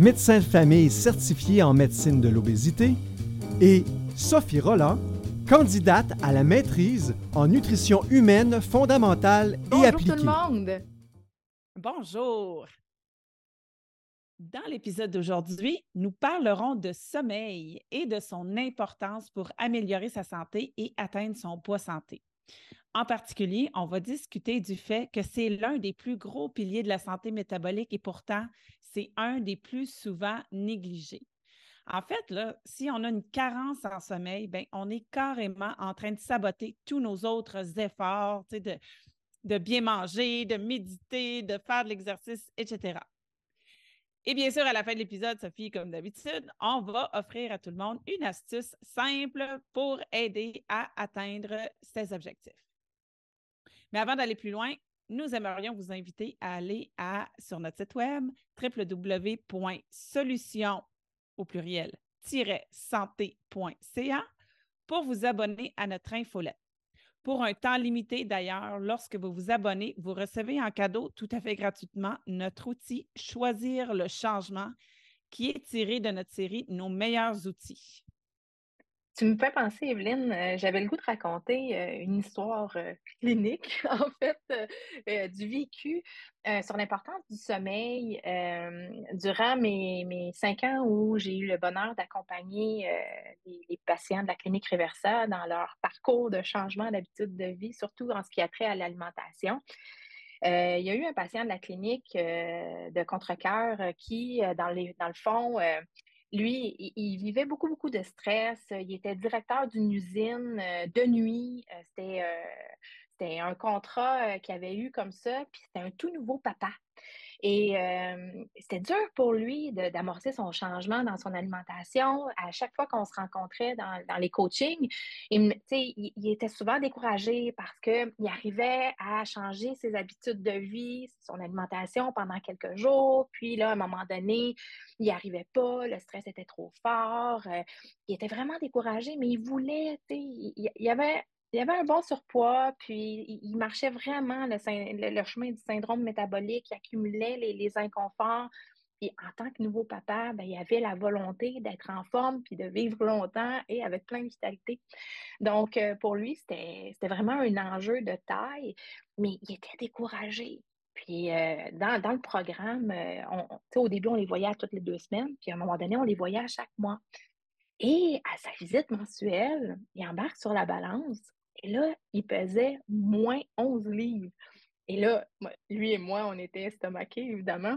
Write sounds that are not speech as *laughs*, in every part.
médecin de famille certifié en médecine de l'obésité, et Sophie Roland, candidate à la maîtrise en nutrition humaine fondamentale et appliquée. Bonjour tout le monde. Bonjour. Dans l'épisode d'aujourd'hui, nous parlerons de sommeil et de son importance pour améliorer sa santé et atteindre son poids santé. En particulier, on va discuter du fait que c'est l'un des plus gros piliers de la santé métabolique et pourtant, c'est un des plus souvent négligés. En fait, si on a une carence en sommeil, ben, on est carrément en train de saboter tous nos autres efforts de, de bien manger, de méditer, de faire de l'exercice, etc. Et bien sûr, à la fin de l'épisode, Sophie, comme d'habitude, on va offrir à tout le monde une astuce simple pour aider à atteindre ses objectifs. Mais avant d'aller plus loin, nous aimerions vous inviter à aller sur notre site web www.solution au pluriel santé.ca pour vous abonner à notre infolette. Pour un temps limité d'ailleurs, lorsque vous vous abonnez, vous recevez en cadeau tout à fait gratuitement notre outil Choisir le changement qui est tiré de notre série Nos meilleurs outils. Tu me fais penser, Evelyne, euh, j'avais le goût de raconter euh, une histoire euh, clinique, *laughs* en fait, du vécu sur l'importance du sommeil durant mes, mes, cinq ans où j'ai eu le bonheur d'accompagner les, patients de la clinique Reversa dans leur parcours de changement d'habitude de vie, surtout en ce qui a trait à l'alimentation. il y a eu un patient de la clinique de Contrecoeur qui, dans, les, dans le fond, lui, il, vivait beaucoup, beaucoup de stress. Il était directeur d'une usine euh, de nuit. Euh, euh, c'était, un contrat qu'il avait eu comme ça, puis c'était un tout nouveau papa. Et c'était dur pour lui d'amorcer son changement dans son alimentation. À chaque fois qu'on se rencontrait dans, les coachings, il, était souvent découragé parce qu'il arrivait à changer ses habitudes de vie, son alimentation pendant quelques jours. Puis là, à un moment donné, il n'y arrivait pas, le stress était trop fort. il était vraiment découragé, mais il voulait, il, il avait il avait un bon surpoids, puis il marchait vraiment le, chemin du syndrome métabolique, il accumulait les, inconforts. Puis en tant que nouveau papa, ben, il avait la volonté d'être en forme, puis de vivre longtemps et avec plein de vitalité. Donc, euh, pour lui, c'était vraiment un enjeu de taille, mais il était découragé. Puis euh, dans, le programme, euh, au début, on les voyait à toutes les deux semaines, puis à un moment donné, on les voyait à chaque mois. Et à sa visite mensuelle, il embarque sur la balance et là, il pesait moins 11 livres. Et là, lui et moi, on était estomaqués, évidemment.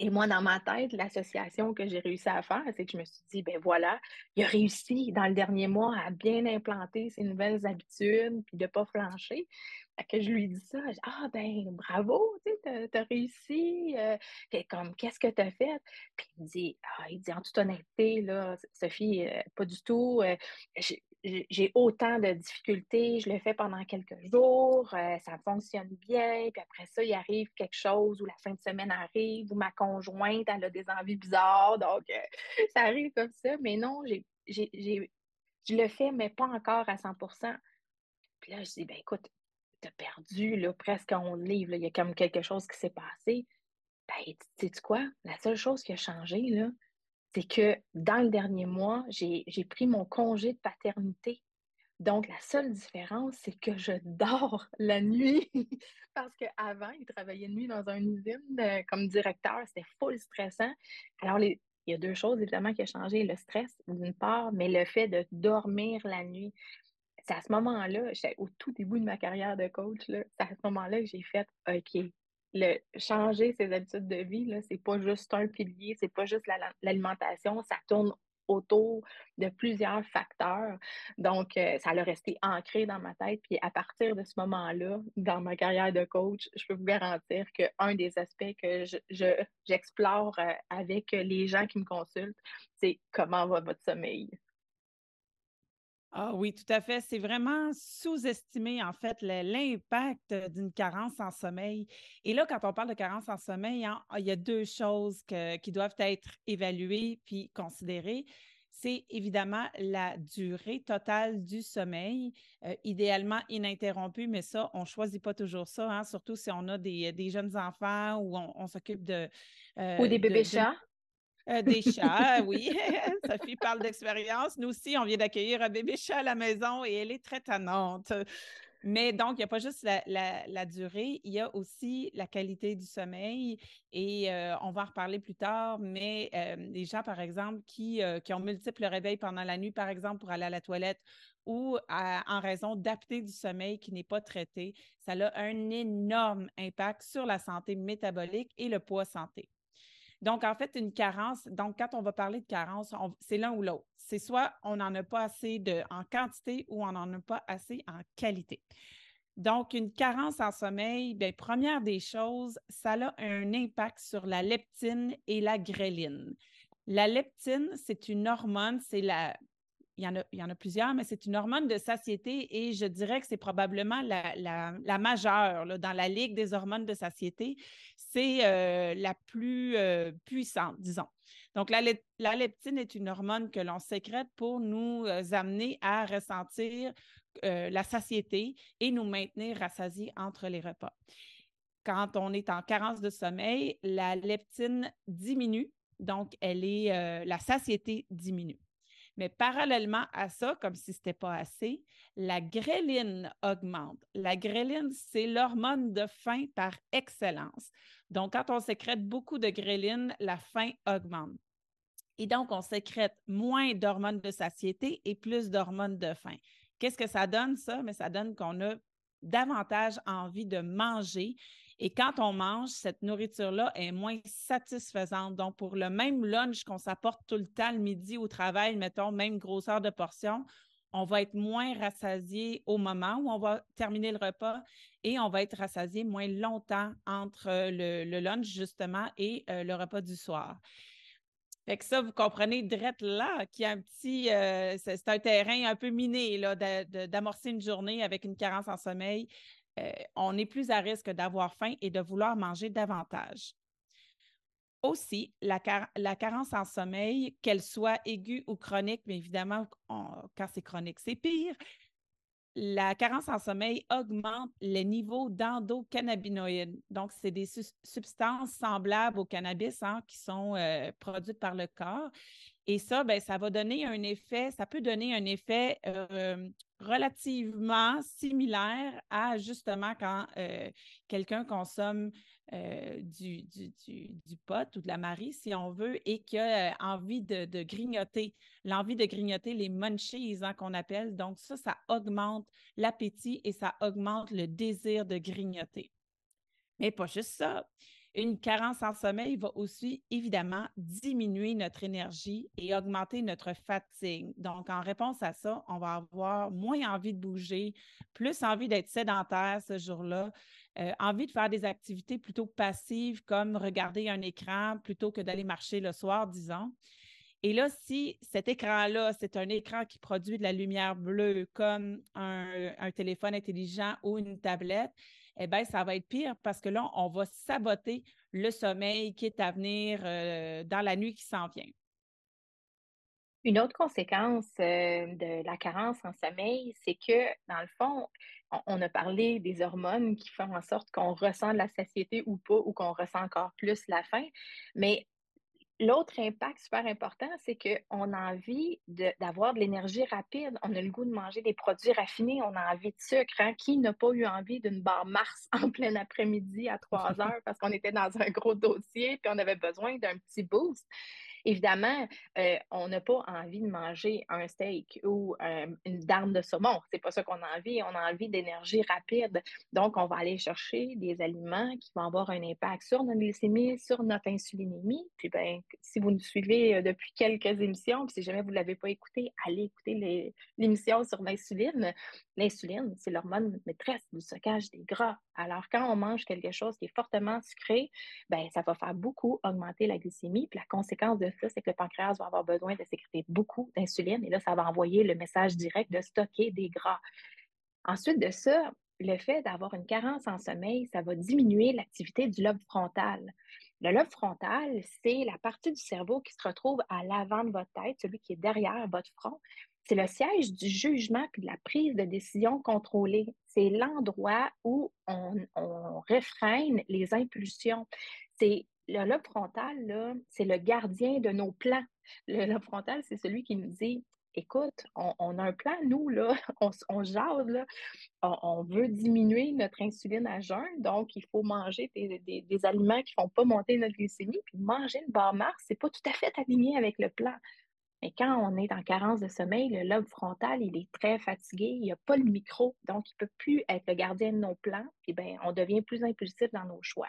Et moi, dans ma tête, l'association que j'ai réussi à faire, c'est que je me suis dit, ben voilà, il a réussi dans le dernier mois à bien implanter ses nouvelles habitudes, puis de ne pas flancher. Que je lui dis ça, je dis, ah ben bravo, tu as, réussi, euh, comme, qu'est-ce que tu as fait? Puis il me dit, ah, il dit, en toute honnêteté, là, Sophie, euh, pas du tout, euh, j'ai autant de difficultés, je le fais pendant quelques jours, euh, ça fonctionne bien, puis après ça, il arrive quelque chose où la fin de semaine arrive, ou ma conjointe, elle a des envies bizarres, donc *laughs* ça arrive comme ça, mais non, je le fais, mais pas encore à 100 Puis là, je dis, ben écoute, perdu là, presque 11 livres, il y a comme quelque chose qui s'est passé. Ben, tu sais quoi? La seule chose qui a changé, là, c'est que dans le dernier mois, j'ai pris mon congé de paternité. Donc, la seule différence, c'est que je dors la nuit *laughs* parce qu'avant, il travaillait de nuit dans une usine euh, comme directeur. C'était full stressant. Alors, il y a deux choses, évidemment, qui ont changé. Le stress, d'une part, mais le fait de dormir la nuit. C'est à ce moment-là, au tout début de ma carrière de coach, c'est à ce moment-là que j'ai fait OK, le changer ses habitudes de vie, ce n'est pas juste un pilier, c'est pas juste l'alimentation, ça tourne autour de plusieurs facteurs. Donc, euh, ça a resté ancré dans ma tête. Puis, à partir de ce moment-là, dans ma carrière de coach, je peux vous garantir qu'un des aspects que j'explore euh, avec les gens qui me consultent, c'est comment va votre sommeil. Ah oui, tout à fait. C'est vraiment sous-estimer, en fait, l'impact d'une carence en sommeil. Et là, quand on parle de carence en sommeil, hein, il y a deux choses qui doivent être évaluées puis considérées. C'est évidemment la durée totale du sommeil, euh, idéalement ininterrompue, mais ça, on ne choisit pas toujours ça, hein, surtout si on a des, jeunes enfants ou on, s'occupe de... Euh, ou des bébés chats. Euh, des chats, oui. *laughs* Sophie parle d'expérience. Nous aussi, on vient d'accueillir un bébé chat à la maison et elle est très tannante. Mais donc, il n'y a pas juste la, durée, il y a aussi la qualité du sommeil et euh, on va en reparler plus tard, mais euh, les gens, par exemple, qui, qui, ont multiples réveils pendant la nuit, par exemple, pour aller à la toilette ou en raison d'apnée du sommeil qui n'est pas traité, ça a un énorme impact sur la santé métabolique et le poids santé. Donc, en fait, une carence, donc quand on va parler de carence, c'est l'un ou l'autre. C'est soit on n'en a pas assez en quantité ou on n'en a pas assez en qualité. Donc, une carence en sommeil, bien, première des choses, ça a un impact sur la leptine et la gréline. La leptine, c'est une hormone, c'est la, il y, en a, plusieurs, mais c'est une hormone de satiété et je dirais que c'est probablement la, majeure dans la ligue des hormones de satiété. C'est euh, la plus euh, puissante, disons. Donc, la, leptine est une hormone que l'on sécrète pour nous euh, amener à ressentir la satiété et nous maintenir rassasiés entre les repas. Quand on est en carence de sommeil, la leptine diminue, donc elle est, la satiété diminue. Mais parallèlement à ça, comme si ce n'était pas assez, la gréline augmente. La gréline, c'est l'hormone de faim par excellence. Donc, quand on sécrète beaucoup de gréline, la faim augmente. Et donc, on sécrète moins d'hormones de satiété et plus d'hormones de faim. Qu'est-ce que ça donne, ça? Mais ça donne qu'on a davantage envie de manger et quand on mange, cette nourriture-là est moins satisfaisante. Donc, pour le même lunch qu'on s'apporte tout le temps le midi au travail, mettons, même grosseur de portion, on va être moins rassasié au moment où on va terminer le repas et on va être rassasié moins longtemps entre le, lunch, justement, et euh, le repas du soir. Fait que ça, vous comprenez, drette là, qui a un petit, euh, c'est un terrain un peu miné, là, d'amorcer une journée avec une carence en sommeil. Euh, on est plus à risque d'avoir faim et de vouloir manger davantage. Aussi, la, carence en sommeil, qu'elle soit aiguë ou chronique, mais évidemment, quand c'est chronique, c'est pire. La carence en sommeil augmente les niveaux d'endocannabinoïdes. Donc, c'est des substances semblables au cannabis hein, qui sont euh, produites par le corps et ça, ben, ça va donner un effet, ça peut donner un effet euh, relativement similaire à justement quand euh, quelqu'un consomme euh, du, du, pot ou de la marie, si on veut, et qui a envie de, grignoter, l'envie de grignoter les munchies hein, qu'on appelle. Donc, ça, ça augmente l'appétit et ça augmente le désir de grignoter. Mais pas juste ça. Une carence en sommeil va aussi évidemment diminuer notre énergie et augmenter notre fatigue. Donc, en réponse à ça, on va avoir moins envie de bouger, plus envie d'être sédentaire ce jour-là, euh, envie de faire des activités plutôt passives comme regarder un écran plutôt que d'aller marcher le soir, disons. Et là, si cet écran-là, c'est un écran qui produit de la lumière bleue comme un téléphone intelligent ou une tablette, eh bien, ça va être pire parce que là, on va saboter le sommeil qui est à venir euh, dans la nuit qui s'en vient. Une autre conséquence euh, de la carence en sommeil, c'est que, dans le fond, on, a parlé des hormones qui font en sorte qu'on ressent de la satiété ou pas, ou qu'on ressent encore plus la faim. Mais L'autre impact super important, c'est qu'on a envie d'avoir de, l'énergie rapide. On a le goût de manger des produits raffinés. On a envie de sucre. Hein. Qui n'a pas eu envie d'une barre Mars *laughs* en plein après-midi à 3 *laughs* heures parce qu'on était dans un gros dossier et on avait besoin d'un petit boost? Évidemment, euh, on n'a pas envie de manger un steak ou euh, une dame de saumon. C'est pas ça qu'on a envie. On a envie d'énergie rapide. Donc, on va aller chercher des aliments qui vont avoir un impact sur notre glycémie, sur notre insulinémie. Puis, ben, si vous nous suivez depuis quelques émissions, puis si jamais vous ne l'avez pas écouté, allez écouter l'émission sur l'insuline. L'insuline, c'est l'hormone maîtresse du stockage des gras. Alors, quand on mange quelque chose qui est fortement sucré, ben, ça va faire beaucoup augmenter la glycémie. Puis la conséquence de ça, c'est que le pancréas va avoir besoin de sécréter beaucoup d'insuline. Et là, ça va envoyer le message direct de stocker des gras. Ensuite de ça, le fait d'avoir une carence en sommeil, ça va diminuer l'activité du lobe frontal. Le lobe frontal, c'est la partie du cerveau qui se retrouve à l'avant de votre tête, celui qui est derrière votre front. C'est le siège du jugement et de la prise de décision contrôlée. C'est l'endroit où on, on réfrène les impulsions. C'est le lobe frontal, c'est le gardien de nos plans. Le lobe frontal, c'est celui qui nous dit écoute, on, a un plan, nous, là, *laughs* on, on jase, on, veut diminuer notre insuline à jeun, donc il faut manger des, aliments qui ne font pas monter notre glycémie, puis manger une barre Mars, ce n'est pas tout à fait aligné avec le plan. Mais quand on est en carence de sommeil, le lobe frontal, il est très fatigué, il n'y a pas le micro, donc il ne peut plus être le gardien de nos plans, puis ben, on devient plus impulsif dans nos choix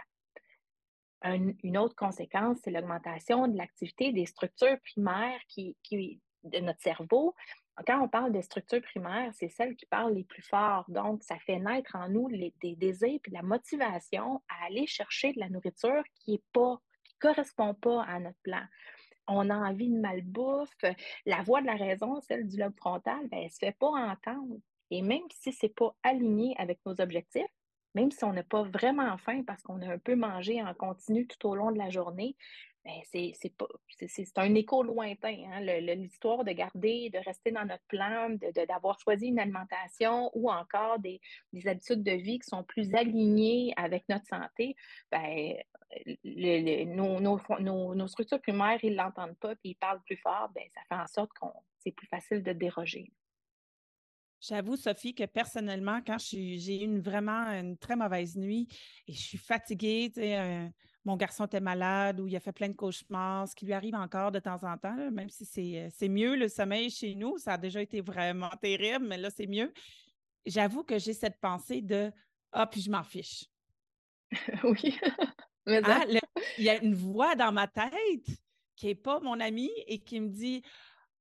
une autre conséquence, c'est l'augmentation de l'activité des structures primaires qui, de notre cerveau. Quand on parle des structures primaires, c'est celles qui parlent les plus fort. Donc, ça fait naître en nous des désirs et la motivation à aller chercher de la nourriture qui ne correspond pas à notre plan. On a envie de malbouffe. La voix de la raison, celle du lobe frontal, ben, elle ne se fait pas entendre. Et même si ce n'est pas aligné avec nos objectifs, même si on n'a pas vraiment faim parce qu'on a un peu mangé en continu tout au long de la journée, c'est, c'est, un écho lointain. Hein? l'histoire de garder, de rester dans notre plan, d'avoir choisi une alimentation ou encore des, habitudes de vie qui sont plus alignées avec notre santé, ben, nos, structures primaires, ils ne l'entendent pas, puis ils parlent plus fort, ben, ça fait en sorte que c'est plus facile de déroger. J'avoue, Sophie, que personnellement, quand j'ai eu une, vraiment une très mauvaise nuit et je suis fatiguée, euh, mon garçon était malade ou il a fait plein de cauchemars, ce qui lui arrive encore de temps en temps, même si euh, c'est mieux le sommeil chez nous, ça a déjà été vraiment *laughs* terrible, mais là, c'est mieux. J'avoue que j'ai cette pensée de Ah, puis je m'en fiche. *laughs* oui. *laughs* Ah, il y a une voix dans ma tête qui n'est pas mon amie et qui me dit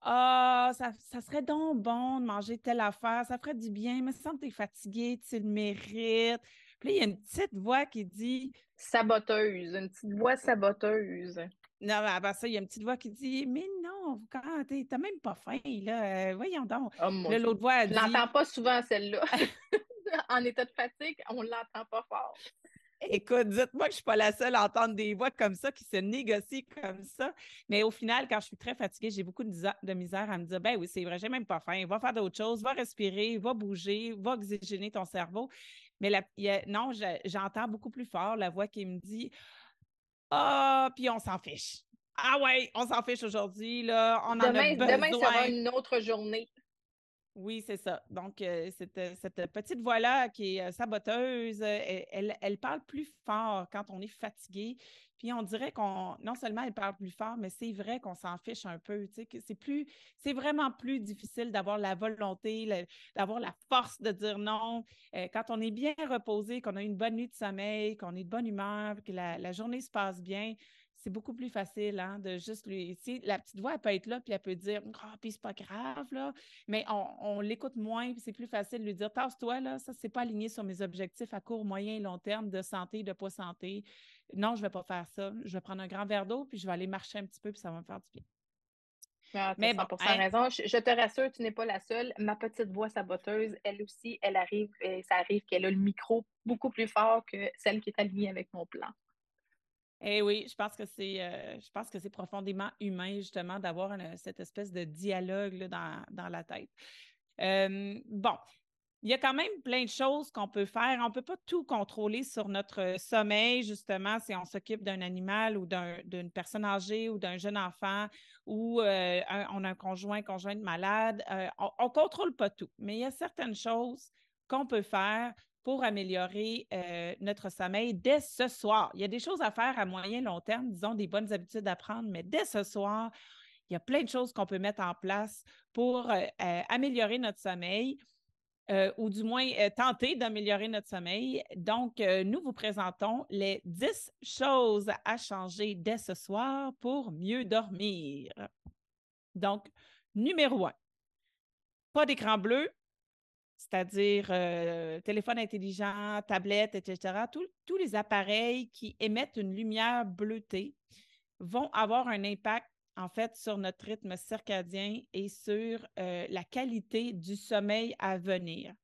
ah, ça, serait donc bon de manger telle affaire, ça ferait du bien, mais sans que tu es fatigué, tu le mérites. Puis là, il y a une petite voix qui dit Saboteuse, une petite voix saboteuse. Non, mais après ça, il y a une petite voix qui dit Mais non, quand t'as même pas faim, là, euh, voyons donc. Oh, l'autre voix, elle dit. Je l'entends pas souvent, celle-là. *laughs* en état de fatigue, on ne l'entend pas fort. Écoute, dites-moi que je ne suis pas la seule à entendre des voix comme ça qui se négocient comme ça. Mais au final, quand je suis très fatiguée, j'ai beaucoup de misère à me dire ben oui, c'est vrai, j'ai même pas faim. Va faire d'autres choses, va respirer, va bouger, va oxygéner ton cerveau. Mais non, j'entends beaucoup plus fort la voix qui me dit Ah, puis on s'en fiche. Ah ouais, on s'en fiche aujourd'hui, là. On demain, en a besoin. Demain sera une autre journée. Oui, c'est ça. Donc, euh, cette, cette, petite voix-là qui est euh, saboteuse, euh, elle, elle, parle plus fort quand on est fatigué. Puis on dirait qu'on, non seulement elle parle plus fort, mais c'est vrai qu'on s'en fiche un peu. C'est plus, c'est vraiment plus difficile d'avoir la volonté, d'avoir la force de dire non. quand on est bien reposé, qu'on a une bonne nuit de sommeil, qu'on est de bonne humeur, que la journée se passe bien, c'est beaucoup plus facile hein, de juste lui. la petite voix, elle peut être là, puis elle peut dire Ah, oh, puis c'est pas grave, là. Mais on, l'écoute moins, puis c'est plus facile de lui dire Tasse-toi, là, ça, c'est pas aligné sur mes objectifs à court, moyen et long terme de santé, de pas santé. Non, je vais pas faire ça. Je vais prendre un grand verre d'eau, puis je vais aller marcher un petit peu, puis ça va me faire du bien. Ah, mais bon, hein? raison. Je, te rassure, tu n'es pas la seule. Ma petite voix saboteuse, elle aussi, elle arrive, et ça arrive qu'elle a le micro beaucoup plus fort que celle qui est alignée avec mon plan. Eh oui, je pense que c'est euh, je pense que c'est profondément humain, justement, d'avoir cette espèce de dialogue dans, la tête. bon, il y a quand même plein de choses qu'on peut faire. On ne peut pas tout contrôler sur notre sommeil, justement, si on s'occupe d'un animal ou d'une personne âgée ou d'un jeune enfant ou euh, on a un conjoint, conjointe malade. Euh, on ne contrôle pas tout, mais il y a certaines choses qu'on peut faire pour améliorer euh, notre sommeil dès ce soir. Il y a des choses à faire à moyen long terme, disons des bonnes habitudes à prendre, mais dès ce soir, il y a plein de choses qu'on peut mettre en place pour euh, euh, améliorer notre sommeil. ou du moins tenter d'améliorer notre sommeil. Donc, nous vous présentons les 10 choses à changer dès ce soir pour mieux dormir. Donc, numéro un, pas d'écran bleu, c'est-à-dire euh, téléphone intelligent, tablette, etc. tous les appareils qui émettent une lumière bleutée vont avoir un impact en fait sur notre rythme circadien et sur euh, la qualité du sommeil à venir.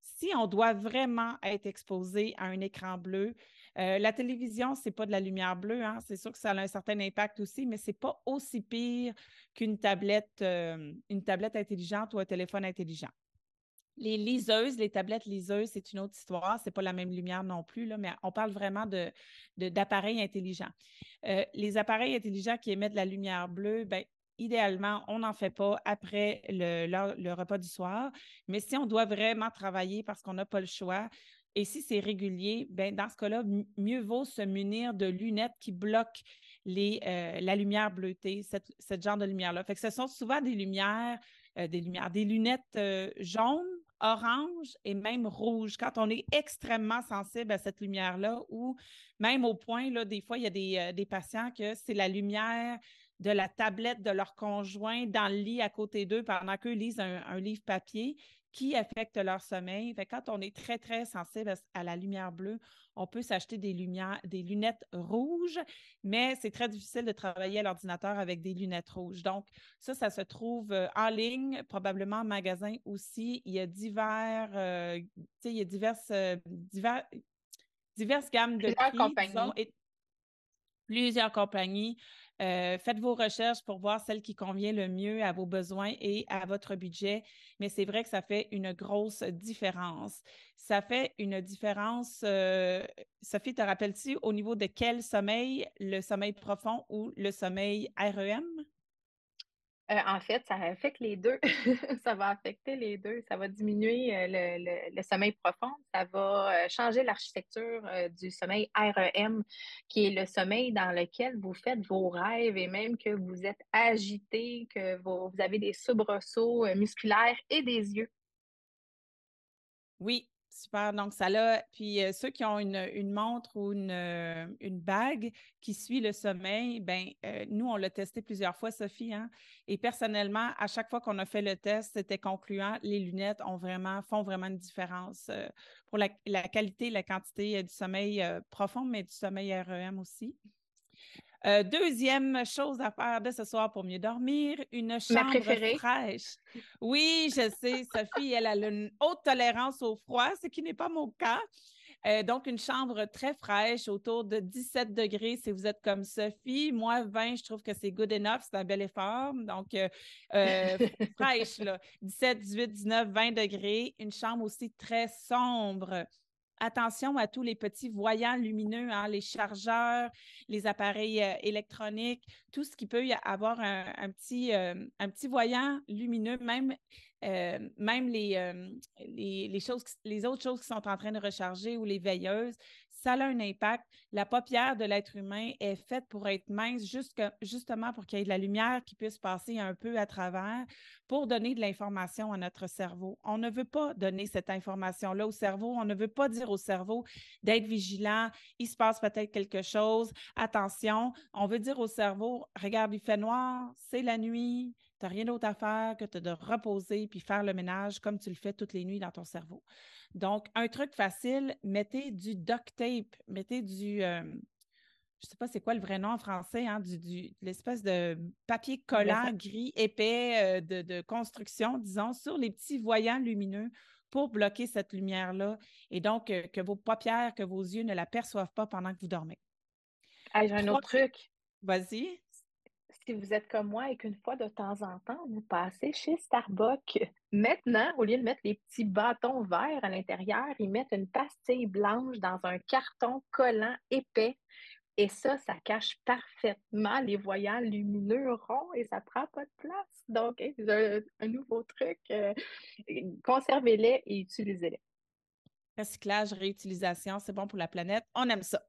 Si on doit vraiment être exposé à un écran bleu, euh, la télévision, ce n'est pas de la lumière bleue, hein. c'est sûr que ça a un certain impact aussi, mais ce n'est pas aussi pire qu'une tablette, une tablette intelligente ou un téléphone intelligent. Les liseuses, les tablettes liseuses, c'est une autre histoire. Ce n'est pas la même lumière non plus, là, mais on parle vraiment d'appareils de, intelligents. Euh, les appareils intelligents qui émettent la lumière bleue, ben, idéalement, on n'en fait pas après le, repas du soir. Mais si on doit vraiment travailler parce qu'on n'a pas le choix, et si c'est régulier, ben, dans ce cas-là, mieux vaut se munir de lunettes qui bloquent les, euh, la lumière bleutée, ce genre de lumière-là. Ce sont souvent des lumières, euh, des lumières, des lunettes jaunes orange et même rouge. Quand on est extrêmement sensible à cette lumière-là, ou même au point, là, des fois, il y a des, euh, des patients que c'est la lumière de la tablette de leur conjoint dans le lit à côté d'eux pendant qu'eux lisent un, livre papier qui affecte leur sommeil. Fait quand on est très, très sensible à la lumière bleue, on peut s'acheter des, lumières, des lunettes rouges, mais c'est très difficile de travailler à l'ordinateur avec des lunettes rouges. Donc, ça, ça se trouve euh, en ligne, probablement en magasin aussi. Il y a divers, euh, tu sais, il y a diverses, euh, divers, diverses gammes de prix, compagnies. et plusieurs compagnies. Euh, faites vos recherches pour voir celle qui convient le mieux à vos besoins et à votre budget. Mais c'est vrai que ça fait une grosse différence. Ça fait une différence. Euh, Sophie, te rappelles-tu au niveau de quel sommeil, le sommeil profond ou le sommeil REM? Euh, en fait, ça affecte les deux. *laughs* ça va affecter les deux. Ça va diminuer euh, le, sommeil profond. Ça va euh, changer l'architecture du sommeil REM, qui est le sommeil dans lequel vous faites vos rêves et même que vous êtes agité, que vous avez des soubresauts musculaires et des yeux. Oui, Super. Donc, ça l'a. Puis, euh, ceux qui ont une, montre ou une, euh, une, bague qui suit le sommeil, ben euh, nous, on l'a testé plusieurs fois, Sophie. Hein? Et personnellement, à chaque fois qu'on a fait le test, c'était concluant. Les lunettes font vraiment une différence pour la, la, qualité, la quantité du sommeil profond, mais du sommeil REM aussi. Euh, deuxième chose à faire de ce soir pour mieux dormir, une chambre fraîche. Oui, je sais, Sophie, elle a une haute tolérance au froid, ce qui n'est pas mon cas. Euh, donc, une chambre très fraîche, autour de 17 degrés si vous êtes comme Sophie. Moi, 20, je trouve que c'est good enough, c'est un bel effort. Donc, euh, *laughs* fraîche, là, 17, 18, 19, 20 degrés. Une chambre aussi très sombre attention à tous les petits voyants lumineux, hein, les chargeurs, les appareils euh, électroniques, tout ce qui peut y avoir un, petit, euh, un petit voyant lumineux, même, euh, même les, les, les, choses, les autres choses qui sont en train de recharger ou les veilleuses ça a un impact. La paupière de l'être humain est faite pour être mince, justement pour qu'il y ait de la lumière qui puisse passer un peu à travers pour donner de l'information à notre cerveau. On ne veut pas donner cette information-là au cerveau. On ne veut pas dire au cerveau d'être vigilant. Il se passe peut-être quelque chose. Attention. On veut dire au cerveau, regarde, il fait noir, c'est la nuit. Tu n'as rien d'autre à faire que de reposer puis faire le ménage comme tu le fais toutes les nuits dans ton cerveau. Donc, un truc facile, mettez du duct tape, mettez du, euh, je ne sais pas c'est quoi le vrai nom en français, hein, du, l'espèce de papier collant gris épais euh, de, construction, disons, sur les petits voyants lumineux pour bloquer cette lumière-là et donc euh, que vos paupières, que vos yeux ne la perçoivent pas pendant que vous dormez. j'ai un autre truc. Vas-y si vous êtes comme moi et qu'une fois de temps en temps, vous passez chez Starbucks, maintenant, au lieu de mettre les petits bâtons verts à l'intérieur, ils mettent une pastille blanche dans un carton collant épais. Et ça, ça cache parfaitement les voyants lumineux ronds et ça ne prend pas de place. Donc, c'est un, nouveau truc. Euh, conservez-les et utilisez-les. Recyclage, réutilisation, c'est bon pour la planète. On aime ça.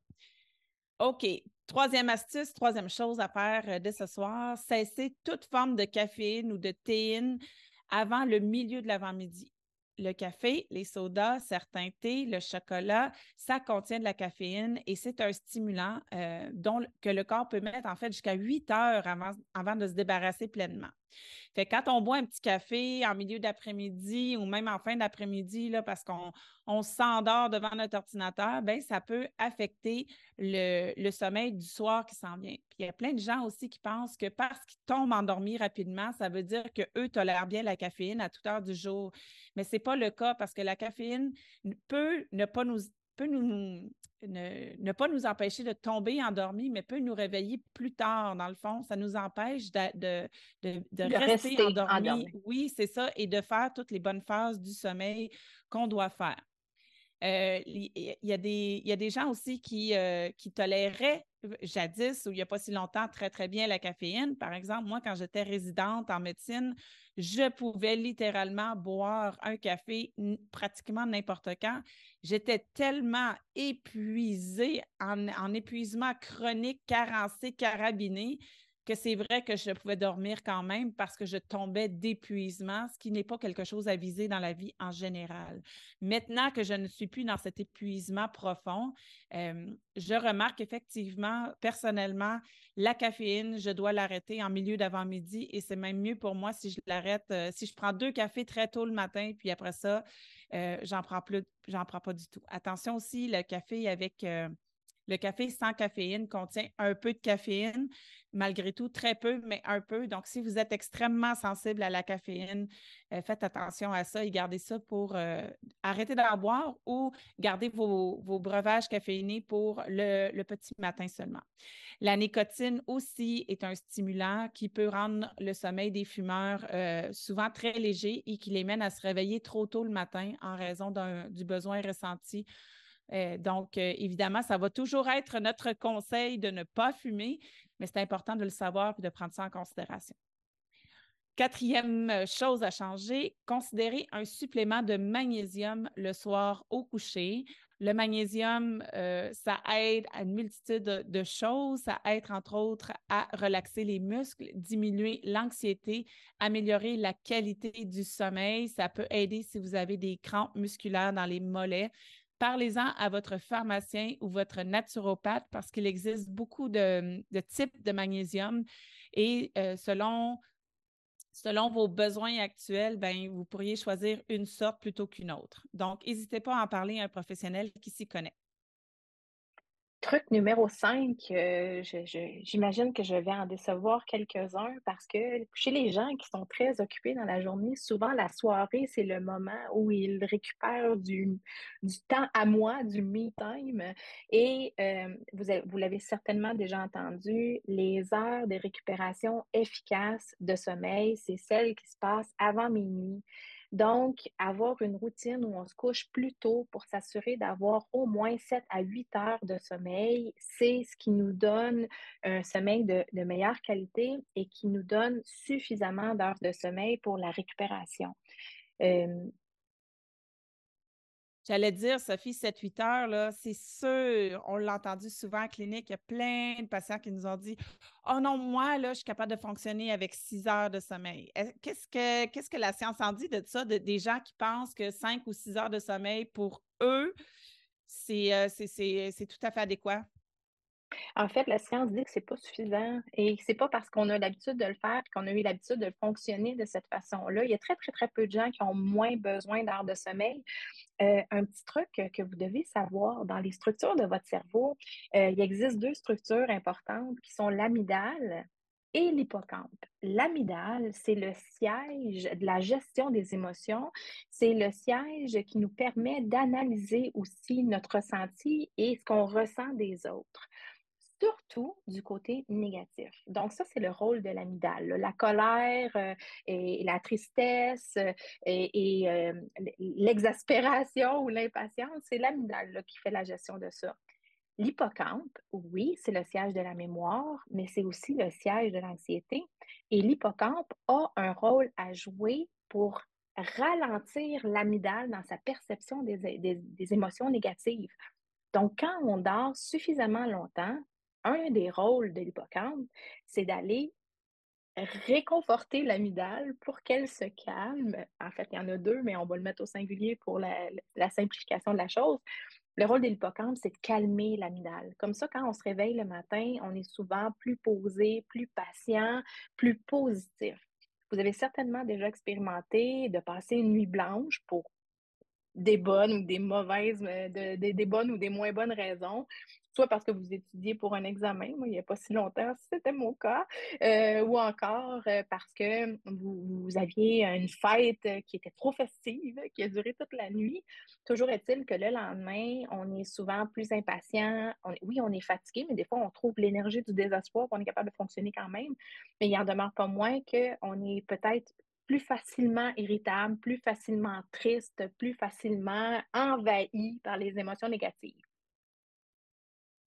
OK. Troisième astuce, troisième chose à faire euh, dès ce soir, cesser toute forme de caféine ou de théine avant le milieu de l'avant-midi le café, les sodas, certains thés, le chocolat, ça contient de la caféine et c'est un stimulant euh, dont, que le corps peut mettre en fait jusqu'à 8 heures avant, avant de se débarrasser pleinement. Fait quand on boit un petit café en milieu d'après-midi ou même en fin d'après-midi, parce qu'on on s'endort devant notre ordinateur, ben ça peut affecter le, sommeil du soir qui s'en vient. Puis il y a plein de gens aussi qui pensent que parce qu'ils tombent endormis rapidement, ça veut dire qu'eux tolèrent bien la caféine à toute heure du jour. Mais ce n'est pas le cas parce que la caféine peut ne pas nous peut nous, ne, pas nous empêcher de tomber endormi, mais peut nous réveiller plus tard, dans le fond. Ça nous empêche de, de, rester, endormi. Oui, c'est ça, et de faire toutes les bonnes phases du sommeil qu'on doit faire. Euh, il y, a des, y a des gens aussi qui, euh, qui toléraient jadis, ou il n'y a pas si longtemps, très, très bien la caféine. Par exemple, moi, quand j'étais résidente en médecine, je pouvais littéralement boire un café pratiquement n'importe quand. J'étais tellement épuisée, en, en, épuisement chronique, carencé, carabiné, que c'est vrai que je pouvais dormir quand même parce que je tombais d'épuisement, ce qui n'est pas quelque chose à viser dans la vie en général. Maintenant que je ne suis plus dans cet épuisement profond, euh, je remarque effectivement, personnellement, la caféine, je dois l'arrêter en milieu d'avant-midi et c'est même mieux pour moi si je l'arrête, euh, si je prends deux cafés très tôt le matin, puis après ça, euh, j'en prends plus, j'en prends pas du tout. Attention aussi, le café avec le café sans caféine contient un peu de caféine, malgré tout très peu, mais un peu. Donc, si vous êtes extrêmement sensible à la caféine, euh, faites attention à ça et gardez ça pour euh, arrêter d'en boire ou gardez vos, breuvages caféinés pour le, petit matin seulement. La nicotine aussi est un stimulant qui peut rendre le sommeil des fumeurs euh, souvent très léger et qui les mène à se réveiller trop tôt le matin en raison du besoin ressenti euh, donc, euh, évidemment, ça va toujours être notre conseil de ne pas fumer, mais c'est important de le savoir et de prendre ça en considération. Quatrième euh, chose à changer, considérer un supplément de magnésium le soir au coucher. Le magnésium, ça aide à une multitude de, choses. Ça aide, entre autres, à relaxer les muscles, diminuer l'anxiété, améliorer la qualité du sommeil. Ça peut aider si vous avez des crampes musculaires dans les mollets. Parlez-en à votre pharmacien ou votre naturopathe parce qu'il existe beaucoup de, types de magnésium et euh, selon, vos besoins actuels, ben, vous pourriez choisir une sorte plutôt qu'une autre. Donc, n'hésitez pas à en parler à un professionnel qui s'y connaît. Truc numéro 5, euh, j'imagine que je vais en décevoir quelques-uns parce que chez les gens qui sont très occupés dans la journée, souvent la soirée, c'est le moment où ils récupèrent du, temps à moi, du me time. Et euh, vous, vous l'avez certainement déjà entendu, les heures de récupération efficaces de sommeil, c'est celles qui se passent avant minuit. Donc, avoir une routine où on se couche plus tôt pour s'assurer d'avoir au moins 7 à 8 heures de sommeil, c'est ce qui nous donne un sommeil de, meilleure qualité et qui nous donne suffisamment d'heures de sommeil pour la récupération. Euh, J'allais dire, Sophie, 7-8 heures, là, c'est sûr, on l'a entendu souvent en clinique, il y a plein de patients qui nous ont dit Oh non, moi, là, je suis capable de fonctionner avec 6 heures de sommeil. Qu'est-ce que, qu'est-ce que la science en dit de ça, de, des gens qui pensent que 5 ou 6 heures de sommeil pour eux, euh, c'est, c'est tout à fait adéquat? En fait, la science dit que c'est pas suffisant et c'est pas parce qu'on a l'habitude de le faire qu'on a eu l'habitude de fonctionner de cette façon-là. Il y a très, très, très peu de gens qui ont moins besoin d'heures de sommeil. Euh, un petit truc que vous devez savoir, dans les structures de votre cerveau, euh, il existe deux structures importantes qui sont l'amygdale et l'hippocampe. L'amygdale, c'est le siège de la gestion des émotions. C'est le siège qui nous permet d'analyser aussi notre ressenti et ce qu'on ressent des autres surtout du côté négatif. Donc, ça, c'est le rôle de l'amygdale. La colère euh, et la tristesse euh, et, euh, l'exaspération ou l'impatience, c'est l'amygdale qui fait la gestion de ça. L'hippocampe, oui, c'est le siège de la mémoire, mais c'est aussi le siège de l'anxiété. Et l'hippocampe a un rôle à jouer pour ralentir l'amygdale dans sa perception des, émotions négatives. Donc, quand on dort suffisamment longtemps, un des rôles de l'hippocampe, c'est d'aller réconforter l'amygdale pour qu'elle se calme. En fait, il y en a deux, mais on va le mettre au singulier pour la, simplification de la chose. Le rôle de l'hippocampe, c'est de calmer l'amygdale. Comme ça, quand on se réveille le matin, on est souvent plus posé, plus patient, plus positif. Vous avez certainement déjà expérimenté de passer une nuit blanche pour des bonnes ou des mauvaises, euh, des bonnes ou des moins bonnes raisons soit parce que vous étudiez pour un examen, moi, il n'y a pas si longtemps, c'était mon cas, euh, ou encore euh, parce que vous, aviez une fête qui était trop festive, qui a duré toute la nuit. Toujours est-il que le lendemain, on est souvent plus impatient. oui, on est fatigué, mais des fois, on trouve l'énergie du désespoir, qu'on est capable de fonctionner quand même. Mais il en demeure pas moins qu'on est peut-être plus facilement irritable, plus facilement triste, plus facilement envahi par les émotions négatives.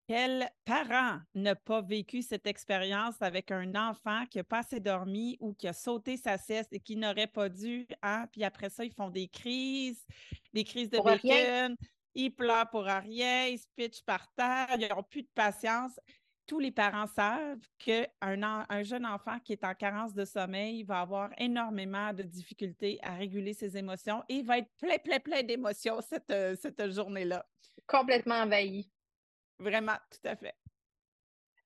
Quel parent n'a pas vécu cette expérience avec un enfant qui n'a pas assez dormi ou qui a sauté sa sieste et qui n'aurait pas dû, hein? Puis après ça, ils font des crises, des crises de bacon, ils pleurent pour rien, ils se pitchent par terre, ils n'ont plus de patience. Tous les parents savent qu'un un jeune enfant qui est en carence de sommeil va avoir énormément de difficultés à réguler ses émotions et il va être plein, plein, plein d'émotions cette, euh, cette journée-là. Complètement envahi. Vraiment, tout à fait.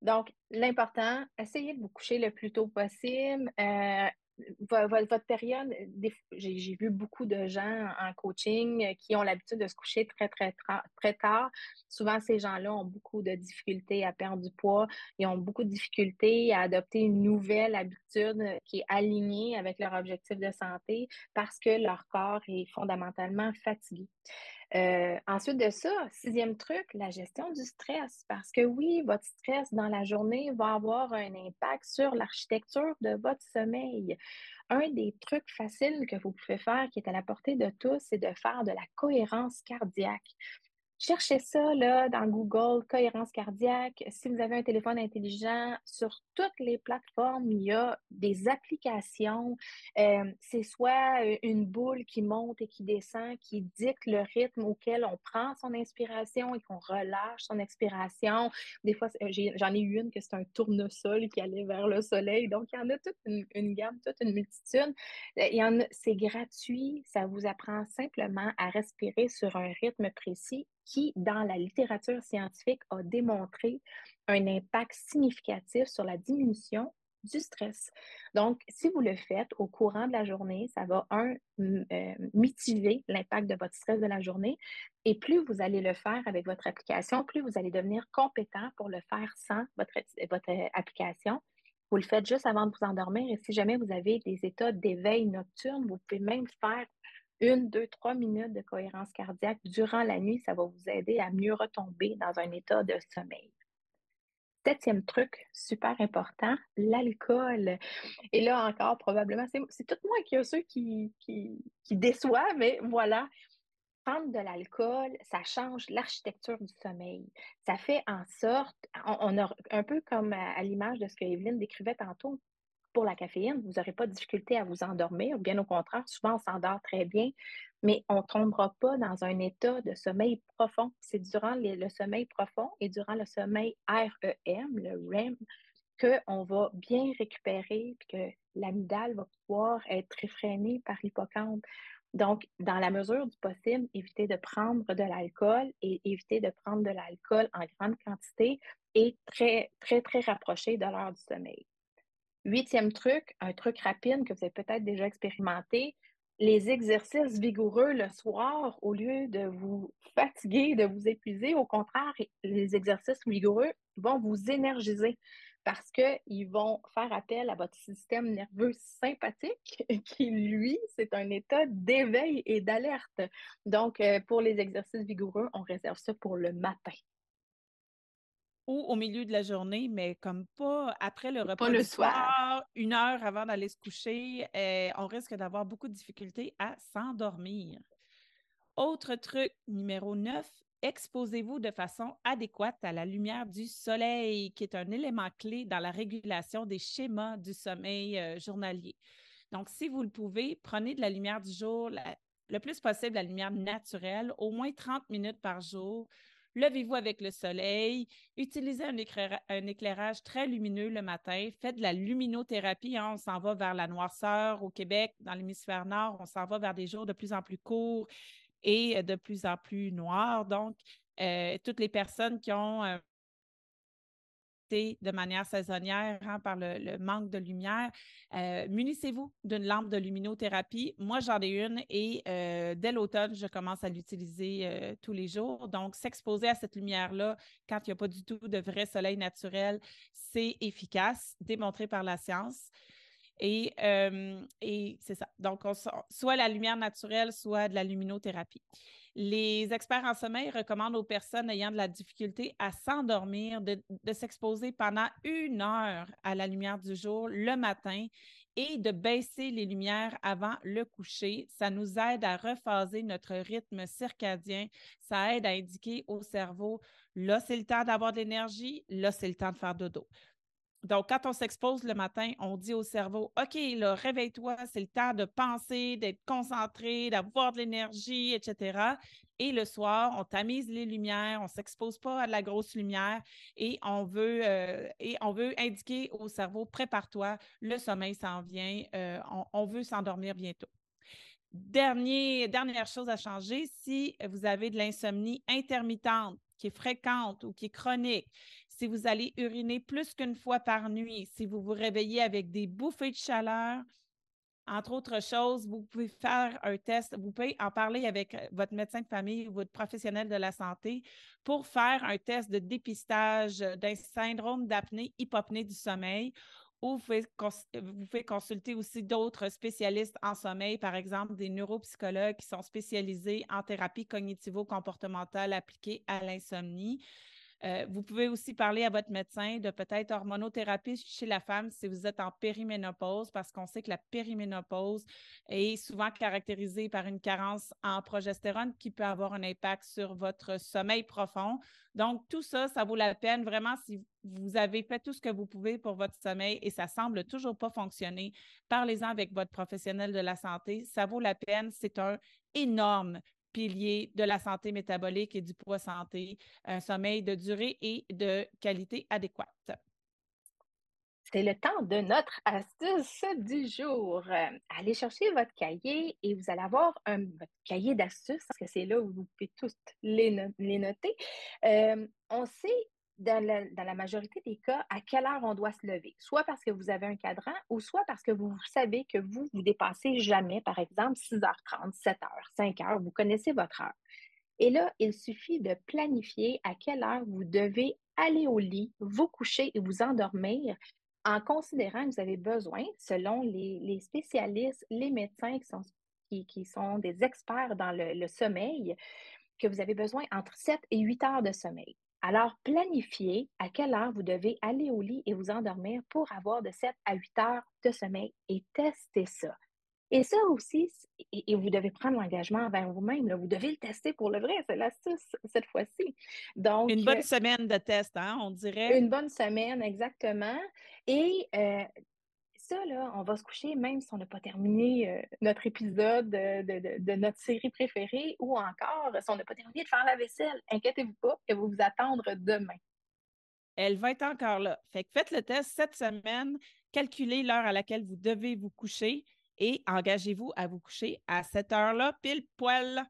Donc, l'important, essayez de vous coucher le plus tôt possible. Euh, votre, période, j'ai vu beaucoup de gens en coaching qui ont l'habitude de se coucher très, très, très tard. Souvent, ces gens-là ont beaucoup de difficultés à perdre du poids. Ils ont beaucoup de difficultés à adopter une nouvelle habitude qui est alignée avec leur objectif de santé parce que leur corps est fondamentalement fatigué. Euh, ensuite de ça, sixième truc, la gestion du stress. Parce que oui, votre stress dans la journée va avoir un impact sur l'architecture de votre sommeil. Un des trucs faciles que vous pouvez faire, qui est à la portée de tous, c'est de faire de la cohérence cardiaque. Cherchez ça là, dans Google, cohérence cardiaque. Si vous avez un téléphone intelligent, sur toutes les plateformes, il y a des applications. Euh, c'est soit euh, une boule qui monte et qui descend, qui dicte le rythme auquel on prend son inspiration et qu'on relâche son expiration. Des fois, j'en ai, eu une que c'est un tournesol qui allait vers le soleil. Donc, il y en a toute une, gamme, toute une multitude. Euh, c'est gratuit. Ça vous apprend simplement à respirer sur un rythme précis qui, dans la littérature scientifique, a démontré un impact significatif sur la diminution du stress. Donc, si vous le faites au courant de la journée, ça va, un, euh, mitiger l'impact de votre stress de la journée. Et plus vous allez le faire avec votre application, plus vous allez devenir compétent pour le faire sans votre, votre application. Vous le faites juste avant de vous endormir et si jamais vous avez des états d'éveil nocturne, vous pouvez même faire une, deux, trois minutes de cohérence cardiaque durant la nuit, ça va vous aider à mieux retomber dans un état de sommeil. Septième truc, super important, l'alcool. Et là encore, probablement, c'est tout moi qui a ceux qui, qui, déçoivent, mais voilà, prendre de l'alcool, ça change l'architecture du sommeil. Ça fait en sorte, on, a un peu comme à l'image de ce que Evelyne décrivait tantôt, pour la caféine, vous n'aurez pas de difficulté à vous endormir. Bien au contraire, souvent on s'endort très bien, mais on ne tombera pas dans un état de sommeil profond. C'est durant le sommeil profond et durant le sommeil REM, le REM, qu'on va bien récupérer et que l'amygdale va pouvoir être réfrénée par l'hippocampe. Donc, dans la mesure du possible, évitez de prendre de l'alcool et évitez de prendre de l'alcool en grande quantité et très, très, très rapproché de l'heure du sommeil. Huitième truc, un truc rapide que vous avez peut-être déjà expérimenté, les exercices vigoureux le soir, au lieu de vous fatiguer, de vous épuiser, au contraire, les exercices vigoureux vont vous énergiser parce qu'ils vont faire appel à votre système nerveux sympathique *laughs* qui, lui, c'est un état d'éveil et d'alerte. Donc, euh, pour les exercices vigoureux, on réserve ça pour le matin ou au milieu de la journée, mais comme pas après le repas pas le soir. une heure avant d'aller se coucher, euh, on risque d'avoir beaucoup de difficultés à s'endormir. Autre truc numéro 9, exposez-vous de façon adéquate à la lumière du soleil, qui est un élément clé dans la régulation des schémas du sommeil euh, journalier. Donc, si vous le pouvez, prenez de la lumière du jour, le plus possible la lumière naturelle, au moins 30 minutes par jour. Levez-vous avec le soleil, utilisez un, éclairage très lumineux le matin, faites de la luminothérapie. Hein. on s'en va vers la noirceur au Québec, dans l'hémisphère nord, on s'en va vers des jours de plus en plus courts et de plus en plus noirs. Donc, euh, toutes les personnes qui ont euh, de manière saisonnière hein, par le, manque de lumière, euh, munissez-vous d'une lampe de luminothérapie. Moi, j'en ai une et euh, dès l'automne, je commence à l'utiliser euh, tous les jours. Donc, s'exposer à cette lumière-là quand il n'y a pas du tout de vrai soleil naturel, c'est efficace, démontré par la science. Et, et c'est ça. Donc, soit la lumière naturelle, soit de la luminothérapie. Les experts en sommeil recommandent aux personnes ayant de la difficulté à s'endormir de, s'exposer pendant une heure à la lumière du jour le matin et de baisser les lumières avant le coucher. Ça nous aide à rephaser notre rythme circadien. Ça aide à indiquer au cerveau, là, c'est le temps d'avoir de l'énergie, là, c'est le temps de faire dodo. Donc, quand on s'expose le matin, on dit au cerveau, OK, là, réveille-toi, c'est le temps de penser, d'être concentré, d'avoir de l'énergie, etc. Et le soir, on tamise les lumières, on ne s'expose pas à la grosse lumière et on veut, euh, indiquer au cerveau, prépare-toi, le sommeil s'en vient, euh, on, veut s'endormir bientôt. Dernière chose à changer, si vous avez de l'insomnie intermittente, qui est fréquente ou qui est chronique, si vous allez uriner plus qu'une fois par nuit, si vous vous réveillez avec des bouffées de chaleur, entre autres choses, vous pouvez faire un test, vous pouvez en parler avec euh, votre médecin de famille ou votre professionnel de la santé pour faire un test de dépistage d'un syndrome d'apnée hypopnée du sommeil ou vous pouvez, consulter aussi d'autres spécialistes en sommeil, par exemple des neuropsychologues qui sont spécialisés en thérapie cognitivo-comportementale appliquée à l'insomnie. Euh, vous pouvez aussi parler à votre médecin de peut-être hormonothérapie chez la femme si vous êtes en périménopause, parce qu'on sait que la périménopause est souvent caractérisée par une carence en progestérone qui peut avoir un impact sur votre sommeil profond. Donc, tout ça, ça vaut la peine vraiment si vous avez fait tout ce que vous pouvez pour votre sommeil et ça semble toujours pas fonctionner. Parlez-en avec votre professionnel de la santé. Ça vaut la peine. C'est un énorme piliers de la santé métabolique et du poids santé, un sommeil de durée et de qualité adéquate. C'est le temps de notre astuce du jour. Allez chercher votre cahier et vous allez avoir un cahier d'astuces parce que c'est là où vous pouvez tous les, noter. Euh, on sait dans la, majorité des cas, à quelle heure on doit se lever, soit parce que vous avez un cadran ou soit parce que vous savez que vous, vous dépassez jamais, par exemple, 6h30, 7h, 5h, vous connaissez votre heure. Et là, il suffit de planifier à quelle heure vous devez aller au lit, vous coucher et vous endormir en considérant que vous avez besoin, selon les, spécialistes, les médecins qui sont, des experts dans le, le sommeil, que vous avez besoin entre 7 et 8 heures de sommeil. Alors, planifiez à quelle heure vous devez aller au lit et vous endormir pour avoir de 7 à 8 heures de sommeil et testez ça. Et ça aussi, et, vous devez prendre l'engagement envers vous-même. Vous devez le tester pour le vrai, c'est l'astuce cette fois-ci. Donc, une bonne euh, semaine de test, hein, on dirait. Une bonne semaine, exactement. Et euh, on va se coucher même si on n'a pas terminé euh, notre épisode de, notre série préférée ou encore si on n'a pas terminé de faire la vaisselle. Inquiétez-vous pas, elle va vous attendre demain. Elle va être encore là. Faites le test cette semaine, calculez l'heure à laquelle vous devez vous coucher et engagez-vous à vous coucher à cette heure-là, pile poil.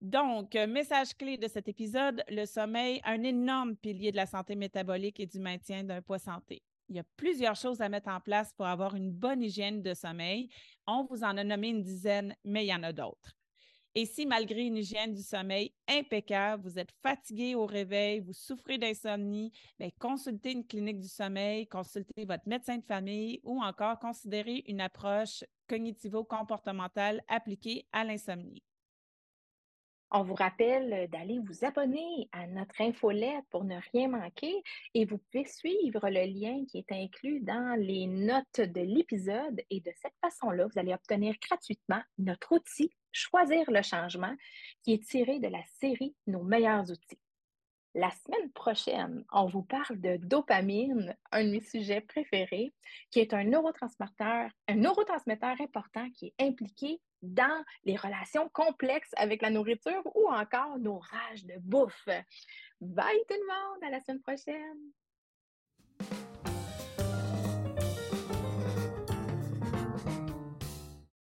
Donc, message clé de cet épisode, le sommeil, un énorme pilier de la santé métabolique et du maintien d'un poids santé. Il y a plusieurs choses à mettre en place pour avoir une bonne hygiène de sommeil. On vous en a nommé une dizaine, mais il y en a d'autres. Et si malgré une hygiène du sommeil impeccable, vous êtes fatigué au réveil, vous souffrez d'insomnie, ben, consultez une clinique du sommeil, consultez votre médecin de famille ou encore considérez une approche cognitivo-comportementale appliquée à l'insomnie. On vous rappelle d'aller vous abonner à notre infolette pour ne rien manquer et vous pouvez suivre le lien qui est inclus dans les notes de l'épisode et de cette façon-là, vous allez obtenir gratuitement notre outil Choisir le changement qui est tiré de la série Nos meilleurs outils. La semaine prochaine, on vous parle de dopamine, un de mes sujets préférés, qui est un neurotransmetteur, un neurotransmetteur important qui est impliqué dans les relations complexes avec la nourriture ou encore nos rages de bouffe. Bye tout le monde, à la semaine prochaine!